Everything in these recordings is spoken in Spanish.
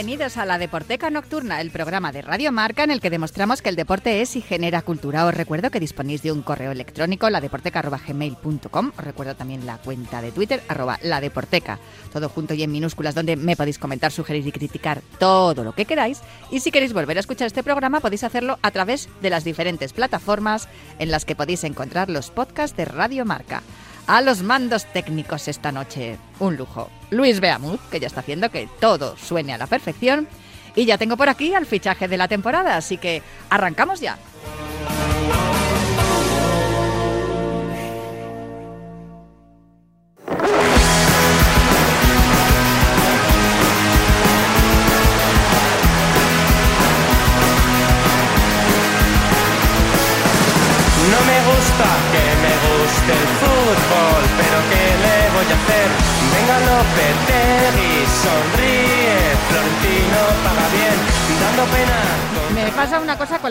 Bienvenidos a la Deporteca Nocturna, el programa de Radio Marca en el que demostramos que el deporte es y genera cultura. Os recuerdo que disponéis de un correo electrónico, ladeporteca.gmail.com. Os recuerdo también la cuenta de Twitter, arroba ladeporteca, todo junto y en minúsculas, donde me podéis comentar, sugerir y criticar todo lo que queráis. Y si queréis volver a escuchar este programa, podéis hacerlo a través de las diferentes plataformas en las que podéis encontrar los podcasts de Radio Marca a los mandos técnicos esta noche. Un lujo. Luis Beamud, que ya está haciendo que todo suene a la perfección. Y ya tengo por aquí al fichaje de la temporada, así que arrancamos ya.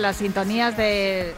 Las sintonías de,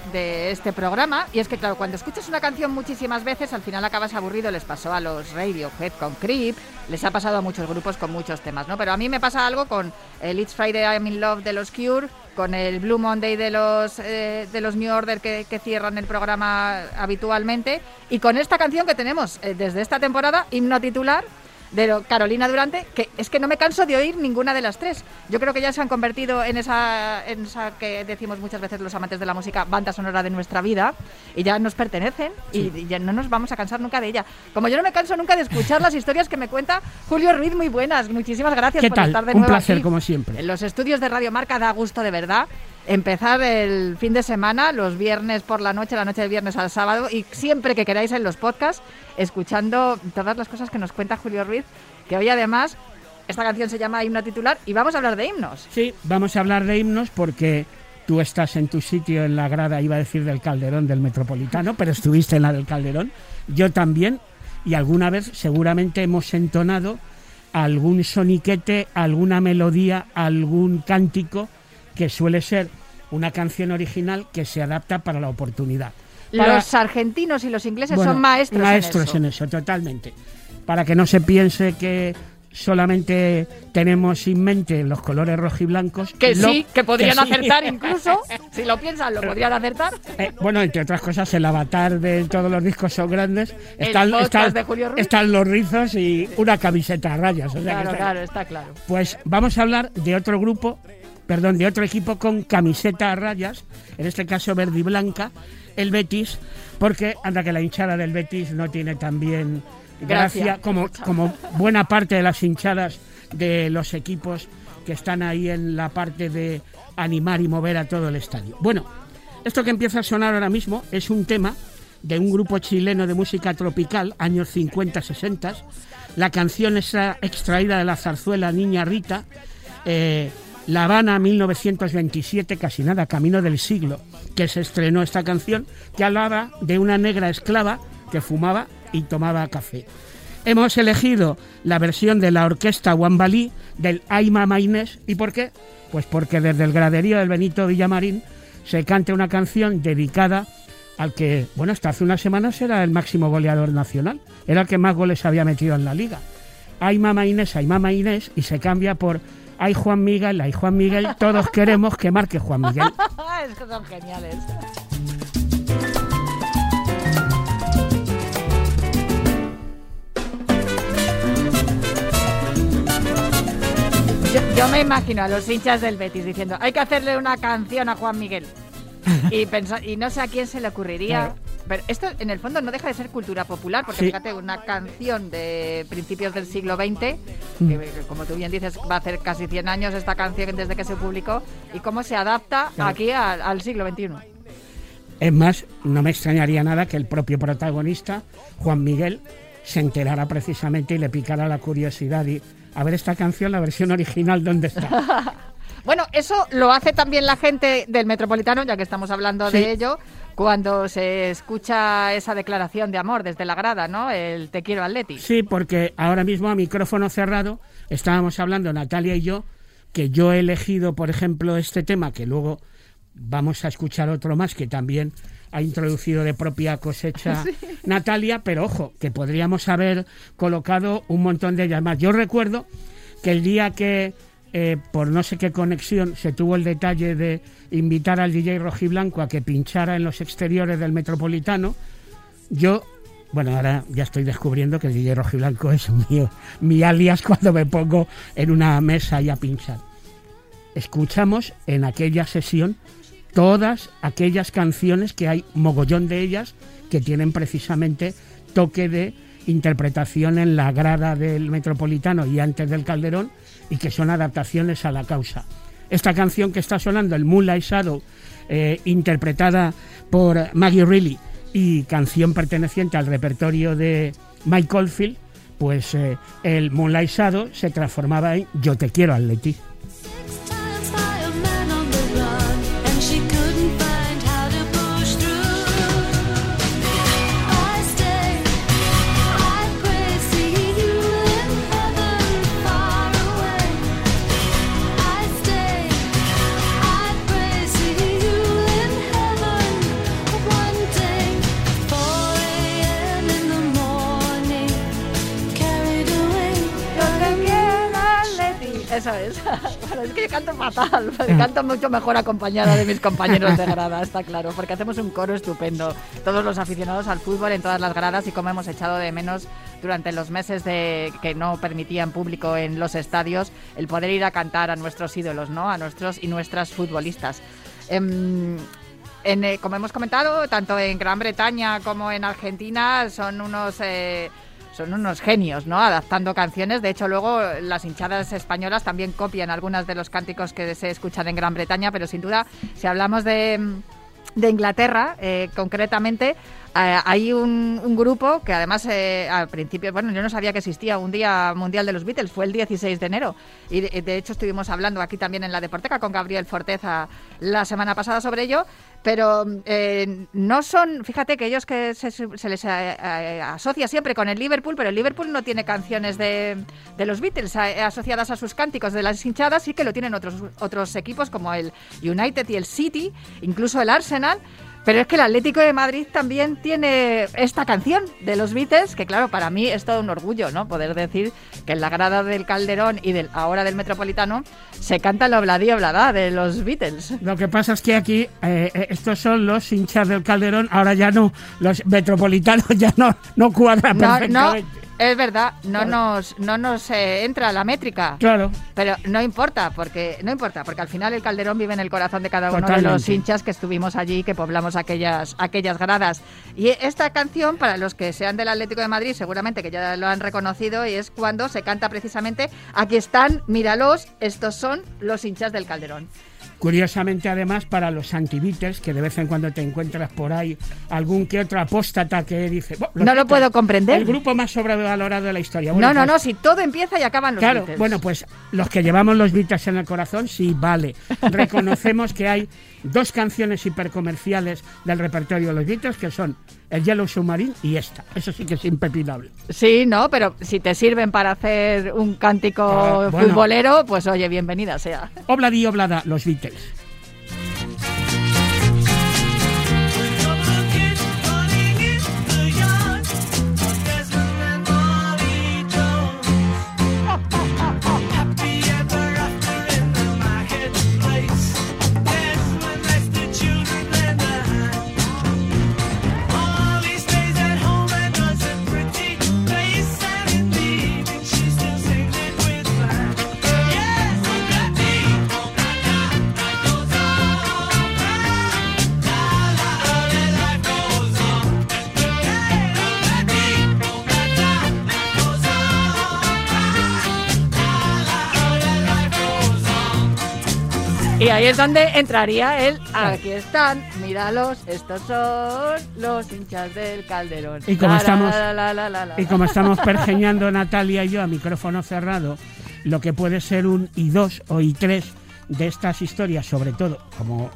este programa, y es que, claro, cuando escuchas una canción muchísimas veces, al final acabas aburrido. Les pasó a los Radiohead con Creep, les ha pasado a muchos grupos con muchos temas, ¿no? Pero a mí me pasa algo con el It's Friday I'm in Love de los Cure, con el Blue Monday de los eh, de los New Order que, que cierran el programa habitualmente, y con esta canción que tenemos eh, desde esta temporada, himno titular de lo- Carolina Durante, que es que no me canso de oír ninguna de las tres. Yo creo que ya se han convertido en esa, en esa que decimos muchas veces los amantes de la música, banda sonora de nuestra vida, y ya nos pertenecen, y ya no nos vamos a cansar nunca de ella. Como yo no me canso nunca de escuchar las historias que me cuenta Julio Ruiz, muy buenas. Muchísimas gracias ¿Qué por tal? estar de Un nuevo placer, aquí. como siempre. En los estudios de Radio Marca da gusto de verdad empezar el fin de semana, los viernes por la noche, la noche del viernes al sábado y siempre que queráis en los podcasts, escuchando todas las cosas que nos cuenta Julio Ruiz, que hoy además esta canción se llama Himno Titular y vamos a hablar de himnos. Sí, vamos a hablar de himnos porque tú estás en tu sitio en la grada, iba a decir del Calderón del Metropolitano, pero estuviste en la del Calderón. Yo también, y alguna vez seguramente hemos entonado algún soniquete, alguna melodía, algún cántico que suele ser una canción original que se adapta para la oportunidad. Los argentinos y los ingleses Bueno, son maestros, maestros en eso. totalmente. Para que no se piense que solamente tenemos en mente los colores rojo y blancos. Que lo- sí, que podrían acertar incluso. Si lo piensan, lo podrían acertar. Eh, bueno, entre otras cosas, el avatar de todos los discos son grandes. Están, están- de Julio Ruiz. están los rizos y una camiseta a rayas. o sea que Claro, está- claro, está claro. Pues vamos a hablar de otro grupo, perdón, de otro equipo con camiseta a rayas, en este caso verde y blanca, el Betis, porque anda que la hinchada del Betis no tiene también gracia, Gracia. como, como buena parte de las hinchadas de los equipos que están ahí en la parte de animar y mover a todo el estadio. Bueno, esto que empieza a sonar ahora mismo es un tema de un grupo chileno de música tropical, años 50-60. La canción está extraída de la zarzuela Niña Rita, eh, La Habana 1927, casi nada, Camino del Siglo, que se estrenó esta canción, que hablaba de una negra esclava que fumaba y tomaba café. Hemos elegido la versión de la orquesta Wambalí del Aima Maynés. ¿Y por qué? Pues porque desde el graderío del Benito Villamarín se canta una canción dedicada al que, bueno, hasta hace unas semanas era el máximo goleador nacional, era el que más goles había metido en la liga. Ay mamá Inés, ay mamá Inés, y se cambia por ay Juan Miguel, ay Juan Miguel, todos queremos que marque Juan Miguel. es que son geniales. Yo, yo me imagino a los hinchas del Betis diciendo, hay que hacerle una canción a Juan Miguel. Y, y no sé a quién se le ocurriría. Claro. Pero esto en el fondo no deja de ser cultura popular, porque Sí. fíjate, una canción de principios del siglo XX, Mm. que, como tú bien dices, va a hacer casi 100 años esta canción desde que se publicó, y cómo se adapta Claro. aquí al, al siglo XXI. Es más, no me extrañaría nada que el propio protagonista, Juan Miguel, se enterara precisamente y le picara la curiosidad y a ver esta canción, la versión original, ¿dónde está? Bueno, eso lo hace también la gente del Metropolitano, ya que estamos hablando Sí. de ello, cuando se escucha esa declaración de amor desde la grada, ¿no? El te quiero Atleti. Sí, porque ahora mismo a micrófono cerrado estábamos hablando Natalia y yo que yo he elegido, por ejemplo, este tema que luego vamos a escuchar otro más que también ha introducido de propia cosecha Natalia, pero ojo, que podríamos haber colocado un montón de ellas más. Yo recuerdo que el día que, eh, por no sé qué conexión, se tuvo el detalle de invitar al DJ Rojiblanco a que pinchara en los exteriores del Metropolitano, yo bueno, ahora ya estoy descubriendo que el DJ Rojiblanco es mi, mi alias cuando me pongo en una mesa y a pinchar. Escuchamos en aquella sesión todas aquellas canciones que hay mogollón de ellas que tienen precisamente toque de interpretación en la grada del Metropolitano y antes del Calderón y que son adaptaciones a la causa. Esta canción que está sonando, el Moonlight Shadow, eh, interpretada por Maggie Reilly y canción perteneciente al repertorio de Mike Oldfield, pues eh, el Moonlight Shadow se transformaba en Yo te quiero, Atleti. canto mucho mejor acompañada de mis compañeros de grada, está claro, porque hacemos un coro estupendo. Todos los aficionados al fútbol en todas las gradas y como hemos echado de menos durante los meses de que no permitían público en los estadios el poder ir a cantar a nuestros ídolos, ¿no? A nuestros y nuestras futbolistas. Em, eh, como hemos comentado, tanto en Gran Bretaña como en Argentina son unos eh, son unos genios, ¿no? Adaptando canciones. De hecho, luego las hinchadas españolas también copian algunas de los cánticos que se escuchan en Gran Bretaña, pero sin duda, si hablamos de, de Inglaterra, eh, concretamente, hay un, grupo que además eh, al principio, bueno, yo no sabía que existía un Día Mundial de los Beatles, fue el 16 de enero. Y de, hecho estuvimos hablando aquí también en la Deporteca con Gabriel Forteza la semana pasada sobre ello. Pero eh, no son, fíjate que ellos que se, les asocia siempre con el Liverpool, pero el Liverpool no tiene canciones de, de los Beatles asociadas a sus cánticos de las hinchadas, sí que lo tienen otros, otros equipos como el United y el City, incluso el Arsenal. Pero es que el Atlético de Madrid también tiene esta canción de los Beatles, que claro, para mí es todo un orgullo, ¿no? Poder decir que en la grada del Calderón y del ahora del Metropolitano se canta el obladí oblada de los Beatles. Lo que pasa es que aquí eh, eh, estos son los hinchas del Calderón, ahora ya no, los metropolitanos ya no, no cuadran perfectamente. Es verdad, no nos, no nos eh, entra la métrica. Claro. Pero no importa, porque no importa, porque al final el Calderón vive en el corazón de cada uno de los hinchas que estuvimos allí, que poblamos aquellas, aquellas gradas. Y esta canción, para los que sean del Atlético de Madrid, seguramente que ya lo han reconocido, y es cuando se canta precisamente, aquí están, míralos, estos son los hinchas del Calderón. Curiosamente, además, para los antibites, que de vez en cuando te encuentras por ahí algún que otro apóstata que dice... no lo puedo comprender. El grupo más sobrevalorado de la historia. no, no, no, si todo empieza y acaban los Claro, bueno, pues los que llevamos los Beatles en el corazón, sí, vale. Reconocemos que hay dos canciones hipercomerciales del repertorio de los Beatles, que son el Yellow Submarine y esta. Eso sí que es impepinable. Sí, no, pero si te sirven para hacer un cántico ah, futbolero, pues oye, bienvenida sea. Obladi oblada, los Beatles. Ahí es donde entraría él. Aquí están, míralos, estos son los hinchas del Calderón. Y como, estamos, y como estamos pergeñando Natalia y yo a micrófono cerrado, lo que puede ser un I2 o I3 de estas historias, sobre todo, como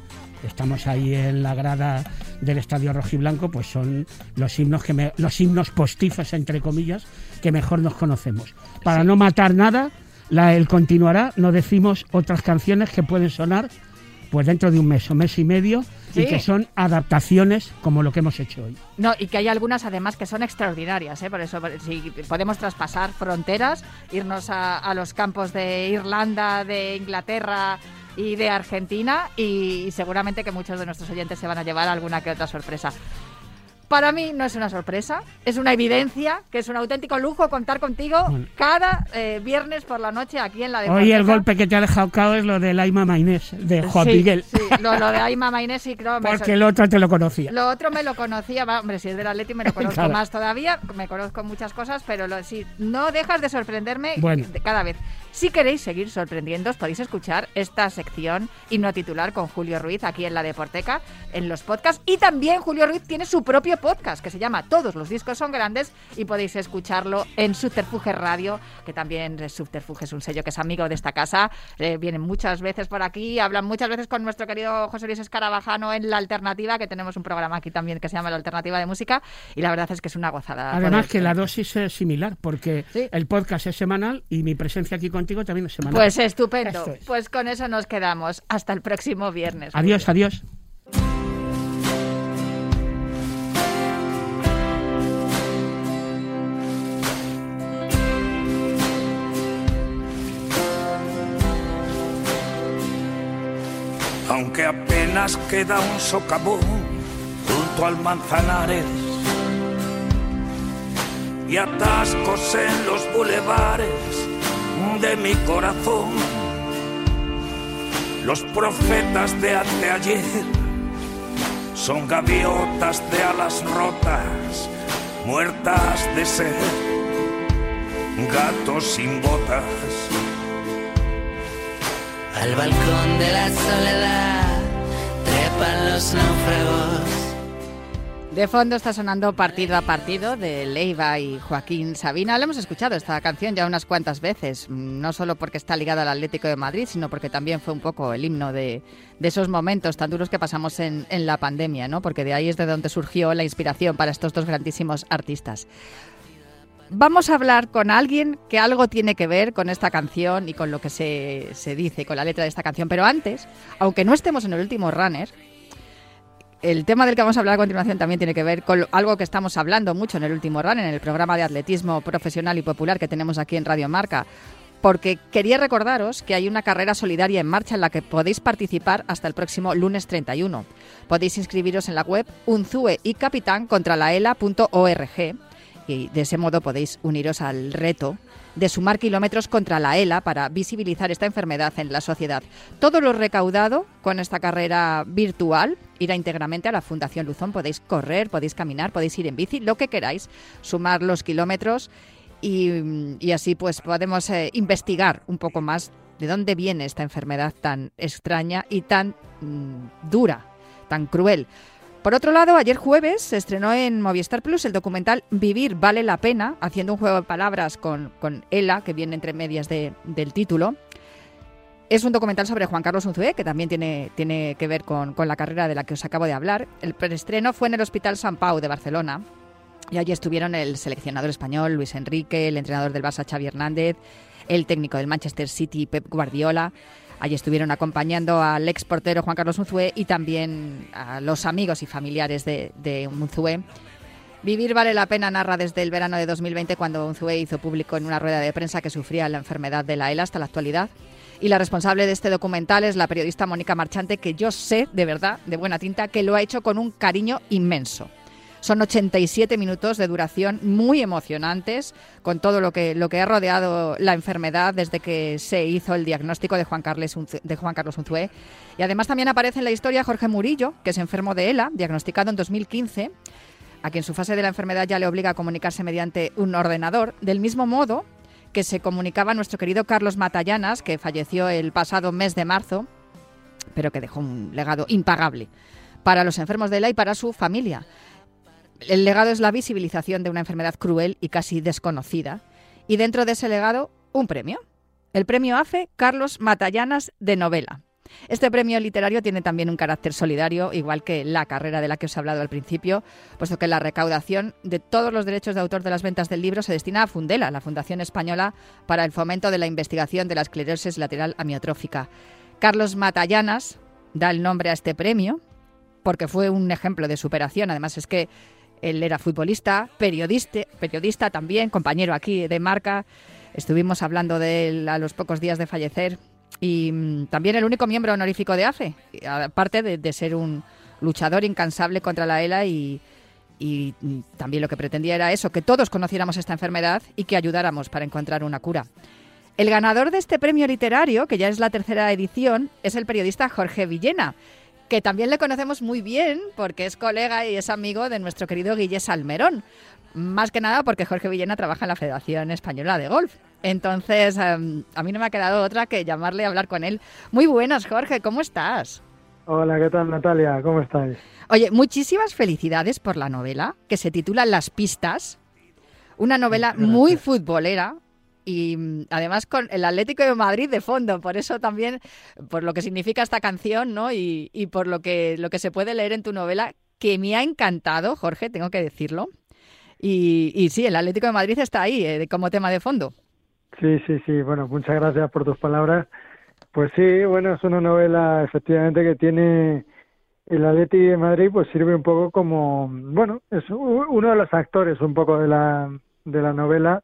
estamos ahí en la grada del Estadio Rojiblanco, pues son los himnos que los himnos postizos entre comillas que mejor nos conocemos. Para no matar nada, la, el continuará, no decimos otras canciones que pueden sonar pues dentro de un mes o mes y medio y que son adaptaciones como lo que hemos hecho hoy. No, y que hay algunas además que son extraordinarias, ¿eh? por eso si podemos traspasar fronteras, irnos a, a los campos de Irlanda, de Inglaterra y de Argentina y, seguramente que muchos de nuestros oyentes se van a llevar alguna que otra sorpresa. Para mí no es una sorpresa, es una evidencia que es un auténtico lujo contar contigo Bueno. cada eh, viernes por la noche aquí en la de Hoy el golpe que te ha dejado cao es lo del Aima Mainés, de Juan sí, Miguel, Sí, lo, lo de Aima Mainés sí creo porque el otro te lo conocía. Lo otro me lo conocía, va, hombre, si es del Atleti me lo conozco Claro. más todavía, me conozco muchas cosas, pero lo, sí, no dejas de sorprenderme Bueno. de- cada vez. Si queréis seguir sorprendiendo, podéis escuchar esta sección himno titular con Julio Ruiz aquí en la Deporteca, en los podcasts. Y también Julio Ruiz tiene su propio podcast que se llama Todos los discos son grandes y podéis escucharlo en Subterfuge Radio, que también Subterfuge es un sello que es amigo de esta casa. Eh, vienen muchas veces por aquí, hablan muchas veces con nuestro querido José Luis Escarabajano en La Alternativa, que tenemos un programa aquí también que se llama La Alternativa de Música. Y la verdad es que es una gozada. Además que la dosis es similar, porque Sí. el podcast es semanal y mi presencia aquí contigo también. Pues estupendo. Es. Pues con eso nos quedamos. Hasta el próximo viernes. adiós, adiós. aunque apenas queda un socavón junto al Manzanares y atascos en los bulevares de mi corazón. Los profetas de anteayer son gaviotas de alas rotas, muertas de sed, gatos sin botas. Al balcón de la soledad trepan los náufragos. De fondo está sonando partido a partido de Leiva y Joaquín Sabina. Lo hemos escuchado esta canción ya unas cuantas veces, no solo porque está ligada al Atlético de Madrid, sino porque también fue un poco el himno de, de esos momentos tan duros que pasamos en, en la pandemia, ¿no? Porque de ahí es de donde surgió la inspiración para estos dos grandísimos artistas. Vamos a hablar con alguien que algo tiene que ver con esta canción y con lo que se, se dice, con la letra de esta canción. Pero antes, aunque no estemos en el último runner, el tema del que vamos a hablar a continuación también tiene que ver con algo que estamos hablando mucho en el último run, en el programa de atletismo profesional y popular que tenemos aquí en Radio Marca. Porque quería recordaros que hay una carrera solidaria en marcha en la que podéis participar hasta el próximo lunes 31. Podéis inscribiros en la web unzue y capitán contra la ELA.org y de ese modo podéis uniros al reto de sumar kilómetros contra la ELA para visibilizar esta enfermedad en la sociedad. Todo lo recaudado con esta carrera virtual irá íntegramente a la Fundación Luzón. Podéis correr, podéis caminar, podéis ir en bici, lo que queráis, sumar los kilómetros y, así pues podemos eh, investigar un poco más de dónde viene esta enfermedad tan extraña y tan mm, dura, tan cruel. Por otro lado, ayer jueves se estrenó en Movistar Plus el documental Vivir vale la pena, haciendo un juego de palabras con, con Ela, que viene entre medias de- del título. Es un documental sobre Juan Carlos Unzué, que también tiene, tiene que ver con, con la carrera de la que os acabo de hablar. El preestreno fue en el Hospital San Pau de Barcelona. Y allí estuvieron el seleccionador español Luis Enrique, el entrenador del Barça Xavi Hernández, el técnico del Manchester City Pep Guardiola. Allí estuvieron acompañando al ex portero Juan Carlos Unzué y también a los amigos y familiares de, de Unzué. Vivir vale la pena narra desde el verano de 2020 cuando Unzué hizo público en una rueda de prensa que sufría la enfermedad de la ELA hasta la actualidad. Y la responsable de este documental es la periodista Mónica Marchante, que yo sé, de verdad, de buena tinta, que lo ha hecho con un cariño inmenso. Son 87 minutos de duración muy emocionantes con todo lo que, lo que ha rodeado la enfermedad desde que se hizo el diagnóstico de Juan, Carles Unzué- de Juan Carlos Unzué. Y además también aparece en la historia Jorge Murillo, que es enfermo de ELA, diagnosticado en 2015, a quien su fase de la enfermedad ya le obliga a comunicarse mediante un ordenador, del mismo modo que se comunicaba nuestro querido Carlos Matallanas, que falleció el pasado mes de marzo, pero que dejó un legado impagable para los enfermos de ELA y para su familia. El legado es la visibilización de una enfermedad cruel y casi desconocida. Y dentro de ese legado, un premio. El premio AFE Carlos Matallanas de novela. Este premio literario tiene también un carácter solidario, igual que la carrera de la que os he hablado al principio, puesto que la recaudación de todos los derechos de autor de las ventas del libro se destina a Fundela, la Fundación Española para el Fomento de la Investigación de la Esclerosis Lateral Amiotrófica. Carlos Matallanas da el nombre a este premio, porque fue un ejemplo de superación. Además es que él era futbolista, periodista, periodista también, compañero aquí de marca. Estuvimos hablando de él a los pocos días de fallecer y mm, también el único miembro honorífico de AFE, aparte de, ser un luchador incansable contra la ELA y, también lo que pretendía era eso, que todos conociéramos esta enfermedad y que ayudáramos para encontrar una cura. El ganador de este premio literario, que ya es la tercera edición, es el periodista Jorge Villena, que también le conocemos muy bien porque es colega y es amigo de nuestro querido Guille Salmerón. Más que nada porque Jorge Villena trabaja en la Federación Española de Golf. Entonces, em, a mí no me ha quedado otra que llamarle a hablar con él. Muy buenas, Jorge, ¿cómo estás? Hola, ¿qué tal, Natalia? ¿Cómo estáis? Oye, muchísimas felicidades por la novela que se titula Las Pistas. Una novela muy futbolera, y mm, además con el Atlético de Madrid de fondo, por eso también, por lo que significa esta canción, ¿no? Y, y por lo que, lo que se puede leer en tu novela, que me ha encantado, Jorge, tengo que decirlo. Y, y sí, el Atlético de Madrid está ahí eh, como tema de fondo. Sí, sí, sí. Bueno, muchas gracias por tus palabras. Pues sí, bueno, es una novela efectivamente que tiene el Atlético de Madrid, pues sirve un poco como, bueno, es uno de los actores un poco de la, de la novela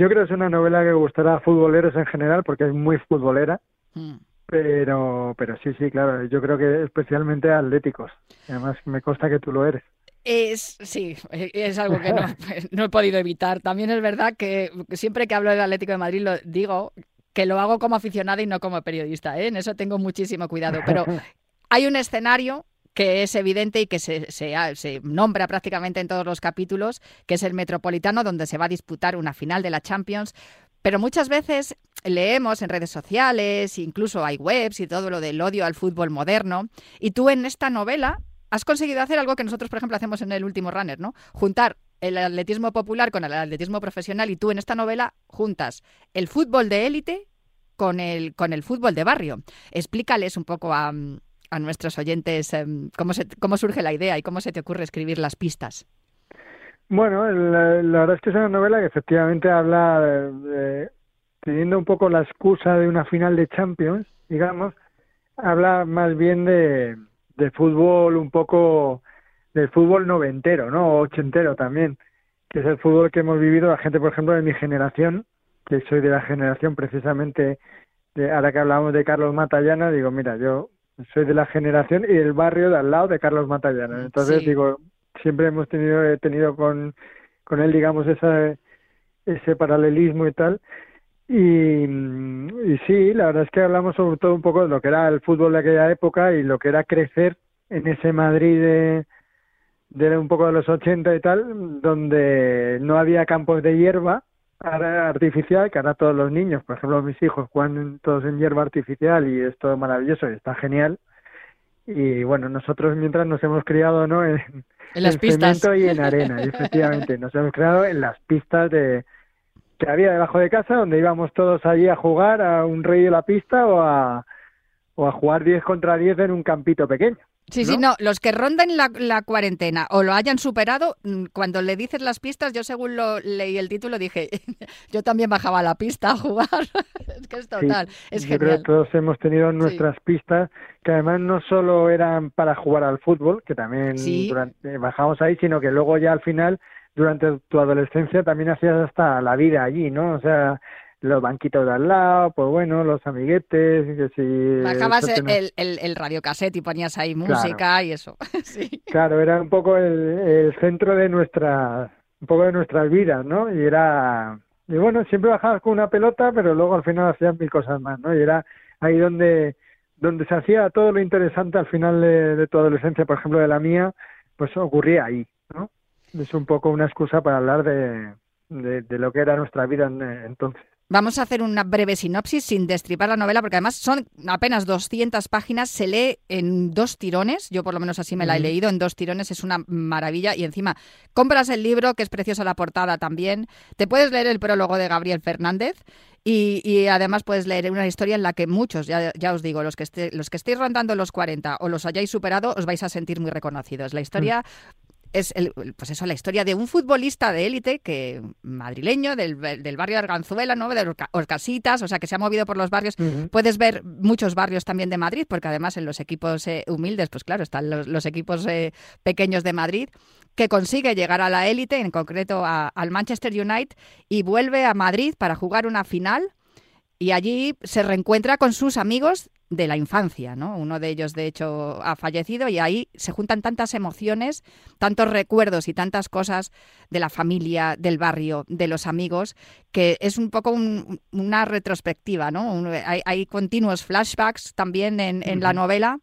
yo creo que es una novela que gustará a futboleros en general porque es muy futbolera. Mm. Pero, pero sí, sí, claro. Yo creo que especialmente a atléticos. Además, me consta que tú lo eres. Es, sí, es algo que no, no, he podido evitar. También es verdad que siempre que hablo del Atlético de Madrid lo digo que lo hago como aficionada y no como periodista. ¿eh? En eso tengo muchísimo cuidado. Pero hay un escenario que es evidente y que se, se, nombra prácticamente en todos los capítulos, que es el Metropolitano, donde se va a disputar una final de la Champions. Pero muchas veces leemos en redes sociales, incluso hay webs y todo lo del odio al fútbol moderno. Y tú en esta novela has conseguido hacer algo que nosotros, por ejemplo, hacemos en el último runner, ¿no? Juntar el atletismo popular con el atletismo profesional y tú en esta novela juntas el fútbol de élite con el, con el fútbol de barrio. Explícales un poco a, a nuestros oyentes em, cómo, cómo surge la idea y cómo se te ocurre escribir las pistas. Bueno, la, verdad es que es una novela que efectivamente habla, de, teniendo un poco la excusa de una final de Champions, digamos, habla más bien de, de fútbol un poco, del fútbol noventero, ¿no? Ochentero también, que es el fútbol que hemos vivido la gente, por ejemplo, de mi generación, que soy de la generación precisamente, de, ahora que hablamos de Carlos Matallana, digo, mira, yo soy de la generación y el barrio de al lado de Carlos Matallana. Entonces, digo, siempre hemos tenido, he tenido con, con él, digamos, esa, ese paralelismo y tal. Y, y sí, la verdad es que hablamos sobre todo un poco de lo que era el fútbol de aquella época y lo que era crecer en ese Madrid de, de un poco de los 80 y tal, donde no había campos de hierba, artificial que ahora todos los niños, por ejemplo mis hijos juegan todos en hierba artificial y es todo maravilloso y está genial. Y bueno, nosotros mientras nos hemos criado ¿no? en, las pistas y en arena, y efectivamente, nos hemos criado en las pistas de que había debajo de casa donde íbamos todos allí a jugar a un rey de la pista o a, o a jugar 10 contra 10 en un campito pequeño. Sí, sí, no, los que rondan la, cuarentena o lo hayan superado, mm, cuando le dices las pistas, yo según lo leí el título dije, yo también bajaba a la pista a jugar. es que es total, es yo Creo que todos hemos tenido nuestras pistas, que además no solo eran para jugar al fútbol, que también bajamos ahí, sino que luego ya al final, durante tu adolescencia, también hacías hasta la vida allí, ¿no? O sea, los banquitos de al lado, pues bueno, los amiguetes, que si... Bajabas el, el, el, radiocassette y ponías ahí música y eso. sí. Claro, era un poco el, centro de nuestra, un poco de nuestras vidas, ¿no? Y era, y bueno, siempre bajabas con una pelota, pero luego al final hacías mil cosas más, ¿no? Y era ahí donde, donde se hacía todo lo interesante al final de, tu adolescencia, por ejemplo, de la mía, pues ocurría ahí, ¿no? Es un poco una excusa para hablar de, de, de lo que era nuestra vida entonces. Vamos a hacer una breve sinopsis sin destripar la novela, porque además son apenas 200 páginas, se lee en dos tirones, yo por lo menos así me la he leído, en dos tirones es una maravilla y encima compras el libro, que es preciosa la portada también, te puedes leer el prólogo de Gabriel Fernández y, además puedes leer una historia en la que muchos, ya, os digo, los que, esté, los que estéis rondando los 40 o los hayáis superado, os vais a sentir muy reconocidos. La historia es el, pues eso, la historia de un futbolista de élite que madrileño del, del barrio de Arganzuela, ¿no? de Orca- Orcasitas, o sea, que se ha movido por los barrios. Puedes ver muchos barrios también de Madrid, porque además en los equipos eh, humildes, pues claro, están los, los equipos eh, pequeños de Madrid, que consigue llegar a la élite, en concreto a- al Manchester United, y vuelve a Madrid para jugar una final y allí se reencuentra con sus amigos de la infancia, ¿no? Uno de ellos, de hecho, ha fallecido y ahí se juntan tantas emociones, tantos recuerdos y tantas cosas de la familia, del barrio, de los amigos, que es un poco un- una retrospectiva, ¿no? Un- hay, hay continuos flashbacks también en, en la novela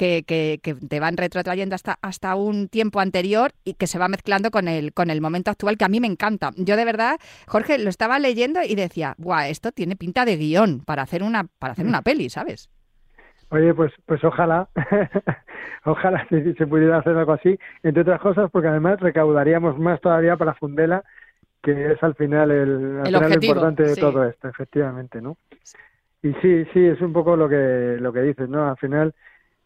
que, que- que te van retrotrayendo hasta, hasta un tiempo anterior y que se va mezclando con el, con el momento actual, que a mí me encanta. Yo de verdad, Jorge, lo estaba leyendo y decía, guau, esto tiene pinta de guion para hacer una, para hacer una peli, ¿sabes? Oye, pues, pues ojalá, ojalá se, se pudiera hacer algo así, entre otras cosas, porque además recaudaríamos más todavía para Fundela, que es al final el, al El final lo objetivo, importante de sí. todo esto, efectivamente, ¿no? Y sí, sí, es un poco lo que lo que dices, ¿no? Al final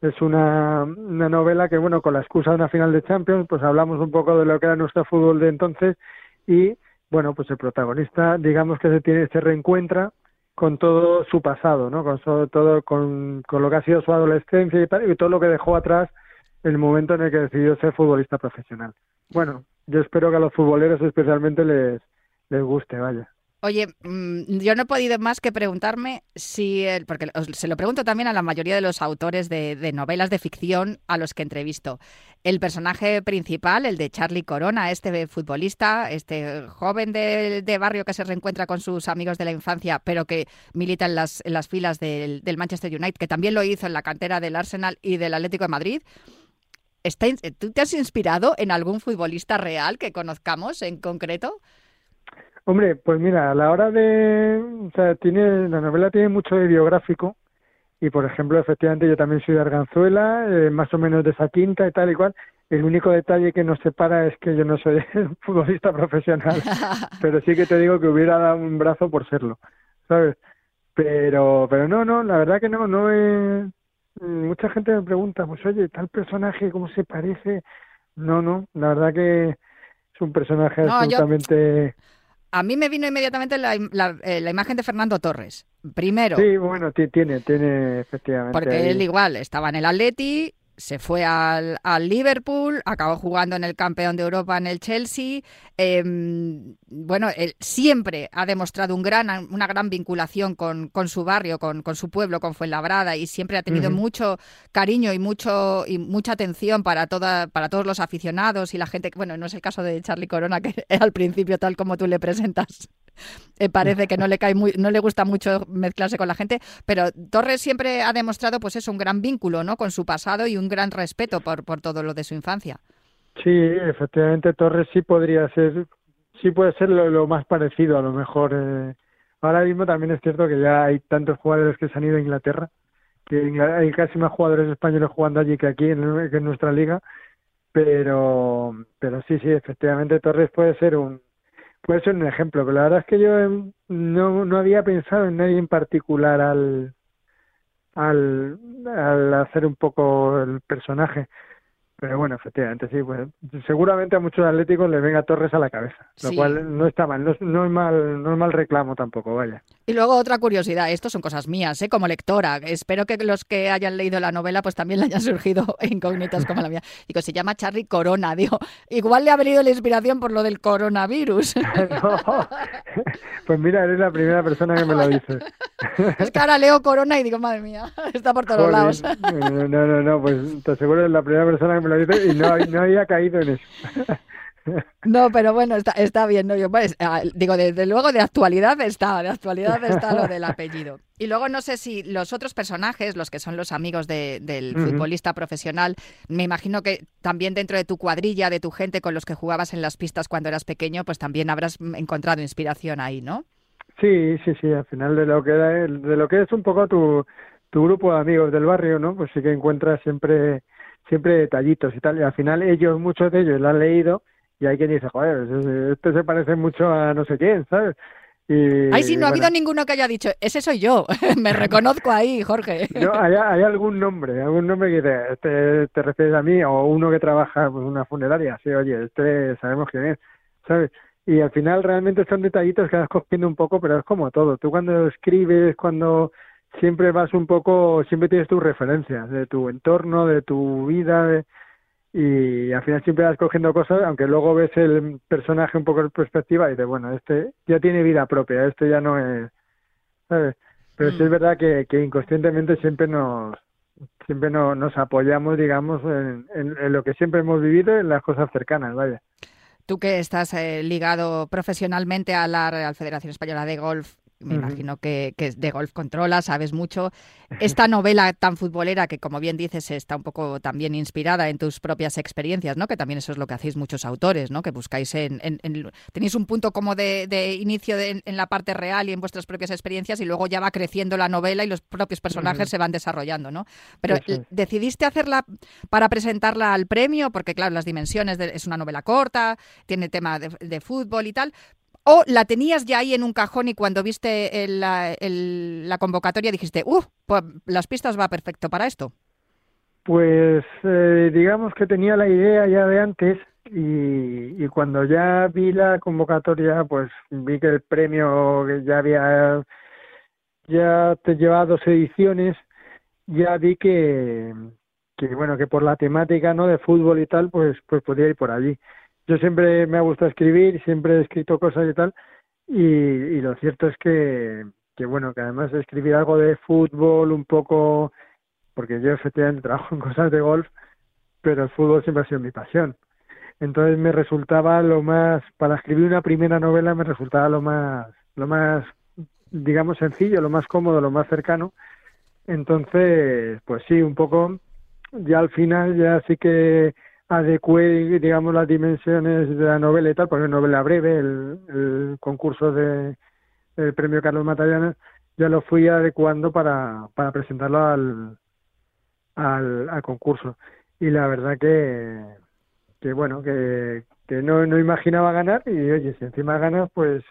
es una, una novela que, bueno, con la excusa de una final de Champions, pues hablamos un poco de lo que era nuestro fútbol de entonces y, bueno, pues el protagonista, digamos que se tiene se reencuentra con todo su pasado, ¿no? Con todo con, con lo que ha sido su adolescencia y tal y todo lo que dejó atrás el momento en el que decidió ser futbolista profesional. Bueno, yo espero que a los futboleros especialmente les les guste, vaya. Oye, mm, yo no he podido más que preguntarme si, el, porque se lo pregunto también a la mayoría de los autores de, novelas de ficción a los que entrevisto. El personaje principal, el de Charlie Corona, este futbolista, este joven de, barrio que se reencuentra con sus amigos de la infancia, pero que milita en las, en las filas del, del Manchester United, que también lo hizo en la cantera del Arsenal y del Atlético de Madrid. ¿Tú te has inspirado en algún futbolista real que conozcamos en concreto? Hombre, pues mira, a la hora de, o sea, tiene la novela tiene mucho de biográfico y por ejemplo, efectivamente yo también soy de Arganzuela, eh, más o menos de esa quinta y tal y cual. El único detalle que nos separa es que yo no soy futbolista profesional, pero sí que te digo que hubiera dado un brazo por serlo, ¿sabes? Pero, pero no, no, la verdad que no, no he... Mucha gente me pregunta, pues oye, tal personaje, ¿cómo se parece? No, no, la verdad que es un personaje No, yo- absolutamente... A mí me vino inmediatamente la, im- la- eh, la imagen de Fernando Torres. Primero, Sí, bueno, ti- tiene, tiene efectivamente. porque ahí. él igual estaba en el Atleti, se fue al, al Liverpool, acabó jugando en el campeón de Europa en el Chelsea. em, bueno, él siempre ha demostrado un gran, una gran vinculación con, con su barrio, con, con su pueblo, con Fuenlabrada, y siempre ha tenido mucho cariño y mucho y mucha atención para toda, para todos los aficionados y la gente. Bueno, no es el caso de Charlie Corona, que al principio, tal como tú le presentas, eh, parece que no le cae muy, no le gusta mucho mezclarse con la gente, pero Torres siempre ha demostrado pues eso, un gran vínculo, ¿no? con su pasado y un gran respeto por, por todo lo de su infancia. Sí, efectivamente Torres sí podría ser, sí puede ser lo, lo más parecido a lo mejor. eh. Ahora mismo también es cierto que ya hay tantos jugadores que se han ido a Inglaterra, que hay casi más jugadores españoles jugando allí que aquí en, que en nuestra liga, pero, pero sí, sí, efectivamente Torres puede ser un, puede ser un ejemplo, pero la verdad es que yo em, no, no había pensado en nadie en particular al, al, al hacer un poco el personaje. Pero bueno, efectivamente, sí, pues seguramente a muchos atléticos les venga Torres a la cabeza, lo Sí. cual no está mal, no es, no es mal, no es mal reclamo tampoco, vaya. Y luego otra curiosidad, esto son cosas mías, ¿eh? como lectora. Espero que los que hayan leído la novela pues también le hayan surgido incógnitas como la mía. Digo, se llama Charlie Corona, digo, igual le ha venido la inspiración por lo del coronavirus. No. Pues mira, eres la primera persona que me lo dice. es que ahora leo Corona y digo, madre mía, está por todos lados. No, no, no, no, pues te aseguro que es la primera persona que me lo y no, no había caído en eso. No, pero bueno, está, está bien. ¿no? Yo, pues, ah, digo, desde luego de actualidad está, de actualidad está lo del apellido. Y luego no sé si los otros personajes, los que son los amigos de- del futbolista profesional, me imagino que también dentro de tu cuadrilla, de tu gente con los que jugabas en las pistas cuando eras pequeño, pues también habrás encontrado inspiración ahí, ¿no? Sí, sí, sí, al final de lo que de lo que es un poco tu, tu grupo de amigos del barrio, ¿no? Pues sí que encuentras siempre siempre detallitos y tal, y al final ellos, muchos de ellos lo han leído y hay quien dice, joder, este se parece mucho a no sé quién, ¿sabes? Y, Ay, sí, no ha bueno, habido ninguno que haya dicho, ese soy yo. Me reconozco ahí, Jorge. No, hay, hay algún nombre, algún nombre que te, te, te refieres a mí o uno que trabaja en una funeraria. Sí, oye, este sabemos quién es, ¿sabes? Y al final realmente son detallitos que vas cogiendo un poco, pero es como todo. Tú cuando escribes, cuando siempre vas un poco, siempre tienes tus referencias de tu entorno, de tu vida, de- y al final siempre vas cogiendo cosas, aunque luego ves el personaje un poco en perspectiva y dices, bueno, este ya tiene vida propia, este ya no es, ¿sabes? Pero sí Mm. es verdad que, que inconscientemente siempre nos siempre no- nos apoyamos, digamos, en, en- en lo que siempre hemos vivido, en las cosas cercanas, vaya. Tú que estás eh, ligado profesionalmente a la Real Federación Española de Golf, me imagino que, que de golf controla, sabes mucho. Esta novela tan futbolera que, como bien dices, está un poco también inspirada en tus propias experiencias, ¿no? Que también eso es lo que hacéis muchos autores, ¿no? Que buscáis en... en- en- tenéis un punto como de, de inicio de- en la parte real y en vuestras propias experiencias y luego ya va creciendo la novela y los propios personajes se van desarrollando, ¿no? Pero es. ¿decidiste hacerla para presentarla al premio? Porque, claro, las dimensiones, de- es una novela corta, tiene tema de, de fútbol y tal. ¿O la tenías ya ahí en un cajón y cuando viste el- la, convocatoria dijiste, ¡uh! Pues las pistas va perfecto para esto. Pues eh, digamos que tenía la idea ya de antes y, cuando ya vi la convocatoria, pues vi que el premio ya había, ya te llevaba dos ediciones, ya vi que, que bueno, que por la temática, ¿no? De fútbol y tal, pues, pues podía ir por allí. Yo siempre me ha gustado escribir, siempre he escrito cosas y tal, y, y lo cierto es que, que bueno, que además de escribir algo de fútbol un poco porque yo efectivamente trabajo en cosas de golf, pero el fútbol siempre ha sido mi pasión. Entonces me resultaba lo más, para escribir una primera novela me resultaba lo más, lo más, digamos, sencillo, lo más cómodo, lo más cercano. Entonces, pues sí, un poco, ya al final ya sí que adecué, digamos, las dimensiones de la novela y tal, porque es novela breve, el, el concurso de el premio Carlos Matallana, ya lo fui adecuando para, para presentarlo al, al, al concurso. Y la verdad que, que bueno, que, que no, no imaginaba ganar y oye, si encima ganas, pues,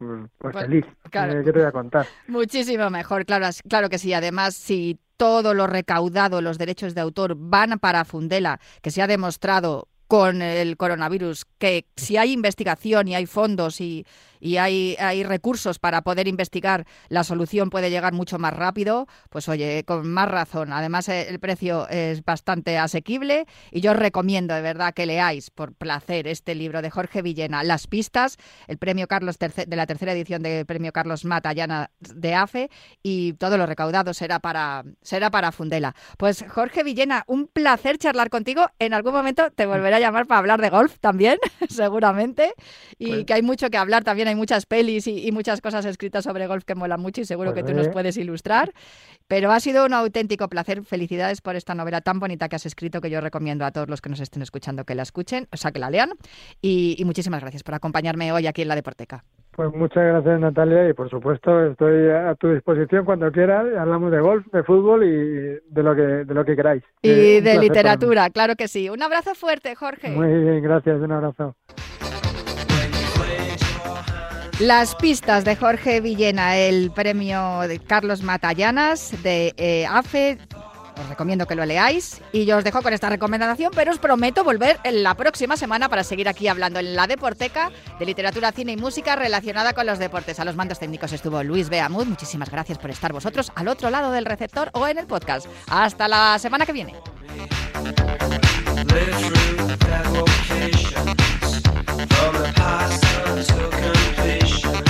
pues, pues Pues, feliz. claro. Eh, ¿Qué te voy a contar? Muchísimo mejor, claro, claro que sí. Además, si todo lo recaudado, los derechos de autor van para Fundela, que se ha demostrado con el coronavirus que si hay investigación y hay fondos y, y hay, hay recursos para poder investigar, la solución puede llegar mucho más rápido, pues oye, con más razón. Además, eh, el precio es bastante asequible y yo os recomiendo de verdad que leáis por placer este libro de Jorge Villena, Las pistas, el premio Carlos de la tercera edición del premio Carlos Matallana de AFE y todo lo recaudado será para, será para Fundela. Pues Jorge Villena, un placer charlar contigo. En algún momento te volveré a llamar para hablar de golf también, seguramente. Y Pues- que hay mucho que hablar también, hay muchas pelis y, y muchas cosas escritas sobre golf que molan mucho y seguro Pues que tú nos puedes ilustrar. Pero ha sido un auténtico placer. Felicidades por esta novela tan bonita que has escrito que yo recomiendo a todos los que nos estén escuchando que la escuchen, o sea, que la lean. Y, y muchísimas gracias por acompañarme hoy aquí en la Deporteca. Pues muchas gracias Natalia y por supuesto estoy a tu disposición cuando quieras. Hablamos de golf, de fútbol y de lo que, de lo que queráis. Y Eh, de literatura, claro que sí. Un abrazo fuerte, Jorge. Muy bien, gracias, un abrazo. Las pistas de Jorge Villena, el premio Carlos Matallanas de eh, AFE. Os recomiendo que lo leáis y yo os dejo con esta recomendación, pero os prometo volver en la próxima semana para seguir aquí hablando en la Deporteca de literatura, cine y música relacionada con los deportes. A los mandos técnicos estuvo Luis Beamud. Muchísimas gracias por estar vosotros al otro lado del receptor o en el podcast. Hasta la semana que viene. From the past until completion